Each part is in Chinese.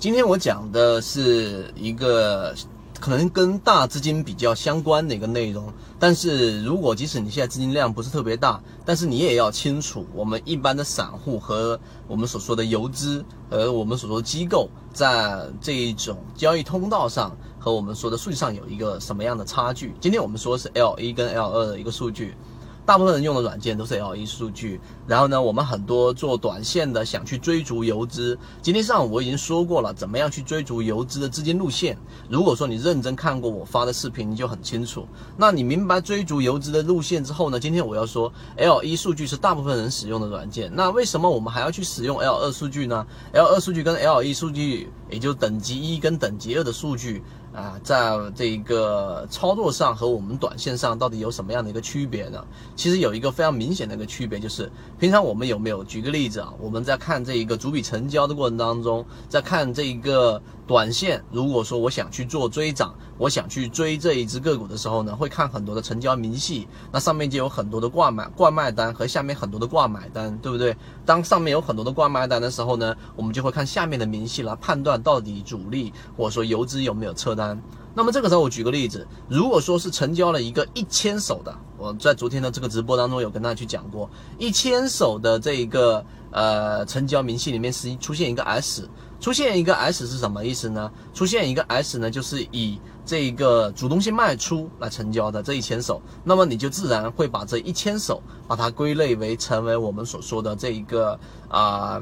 今天我讲的是一个可能跟大资金比较相关的一个内容，但是如果即使你现在资金量不是特别大，但是你也要清楚，我们一般的散户和我们所说的游资和我们所说的机构在这一种交易通道上和我们说的数据上有一个什么样的差距。今天我们说是 L 一跟 L 二的一个数据。大部分人用的软件都是 L 一数据，然后呢，我们很多做短线的想去追逐游资。今天上午我已经说过了，怎么样去追逐游资的资金路线。如果说你认真看过我发的视频，你就很清楚。那你明白追逐游资的路线之后呢？今天我要说 L 一数据是大部分人使用的软件。那为什么我们还要去使用 L 二数据呢？L 二数据跟 L 一数据，也就等级一跟等级二的数据。啊，在这个操作上和我们短线上到底有什么样的一个区别呢？其实有一个非常明显的一个区别，就是平常我们有没有举个例子啊？我们在看这一个主笔成交的过程当中，在看这一个短线，如果说我想去做追涨，我想去追这一只个股的时候呢，会看很多的成交明细，那上面就有很多的挂买挂卖单和下面很多的挂买单，对不对？当上面有很多的挂卖单的时候呢，我们就会看下面的明细来判断到底主力或者说游资有没有撤单。那么这个时候我举个例子，如果说是成交了一个一千手的，我在昨天的这个直播当中有跟大家去讲过，一千手的这一个呃成交明细里面是出现一个 S，出现一个 S 是什么意思呢？出现一个 S 呢，就是以这一个主动性卖出来成交的这一千手，那么你就自然会把这一千手把它归类为成为我们所说的这一个啊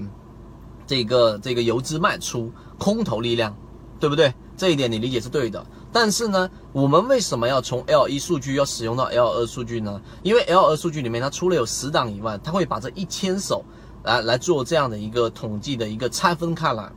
这个这个游资卖出空头力量。对不对？这一点你理解是对的。但是呢，我们为什么要从 L 一数据要使用到 L 二数据呢？因为 L 二数据里面它除了有十档以外，它会把这一千手来来做这样的一个统计的一个拆分开来。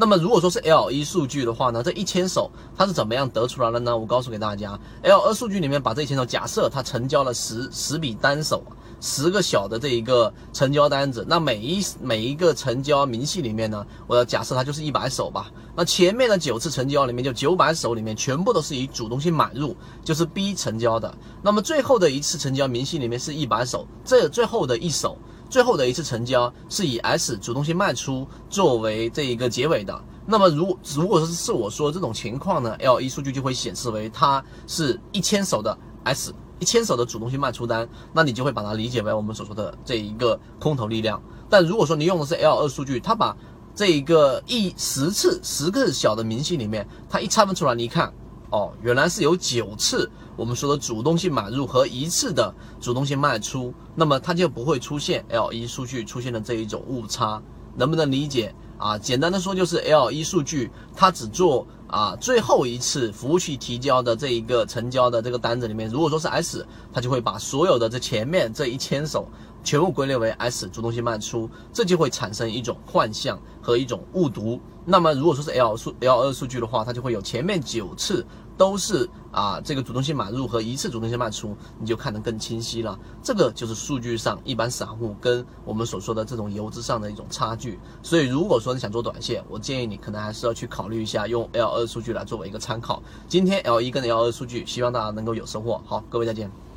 那么如果说是 L 一数据的话呢，这一千手它是怎么样得出来的呢？我告诉给大家，L 二数据里面把这一千手，假设它成交了十十笔单手。十个小的这一个成交单子，那每一每一个成交明细里面呢，我要假设它就是一百手吧。那前面的九次成交里面，就九百手里面全部都是以主动性买入，就是 B 成交的。那么最后的一次成交明细里面是一百手，这最后的一手，最后的一次成交是以 S 主动性卖出作为这一个结尾的。那么如如果是是我说这种情况呢，L 一数据就会显示为它是一千手的 S。一千手的主动性卖出单，那你就会把它理解为我们所说的这一个空头力量。但如果说你用的是 L 二数据，它把这一个一十次十个小的明细里面，它一拆分出来，你一看，哦，原来是有九次我们说的主动性买入和一次的主动性卖出，那么它就不会出现 L 一数据出现的这一种误差，能不能理解？啊，简单的说就是 L 一数据，它只做啊最后一次服务器提交的这一个成交的这个单子里面，如果说是 S，它就会把所有的这前面这一千手全部归类为 S 主动性卖出，这就会产生一种幻象和一种误读。那么如果说是 L 数 L 二数据的话，它就会有前面九次。都是啊，这个主动性买入和一次主动性卖出，你就看得更清晰了。这个就是数据上一般散户跟我们所说的这种游资上的一种差距。所以，如果说你想做短线，我建议你可能还是要去考虑一下用 L 二数据来作为一个参考。今天 L 一跟 L 二数据，希望大家能够有收获。好，各位再见。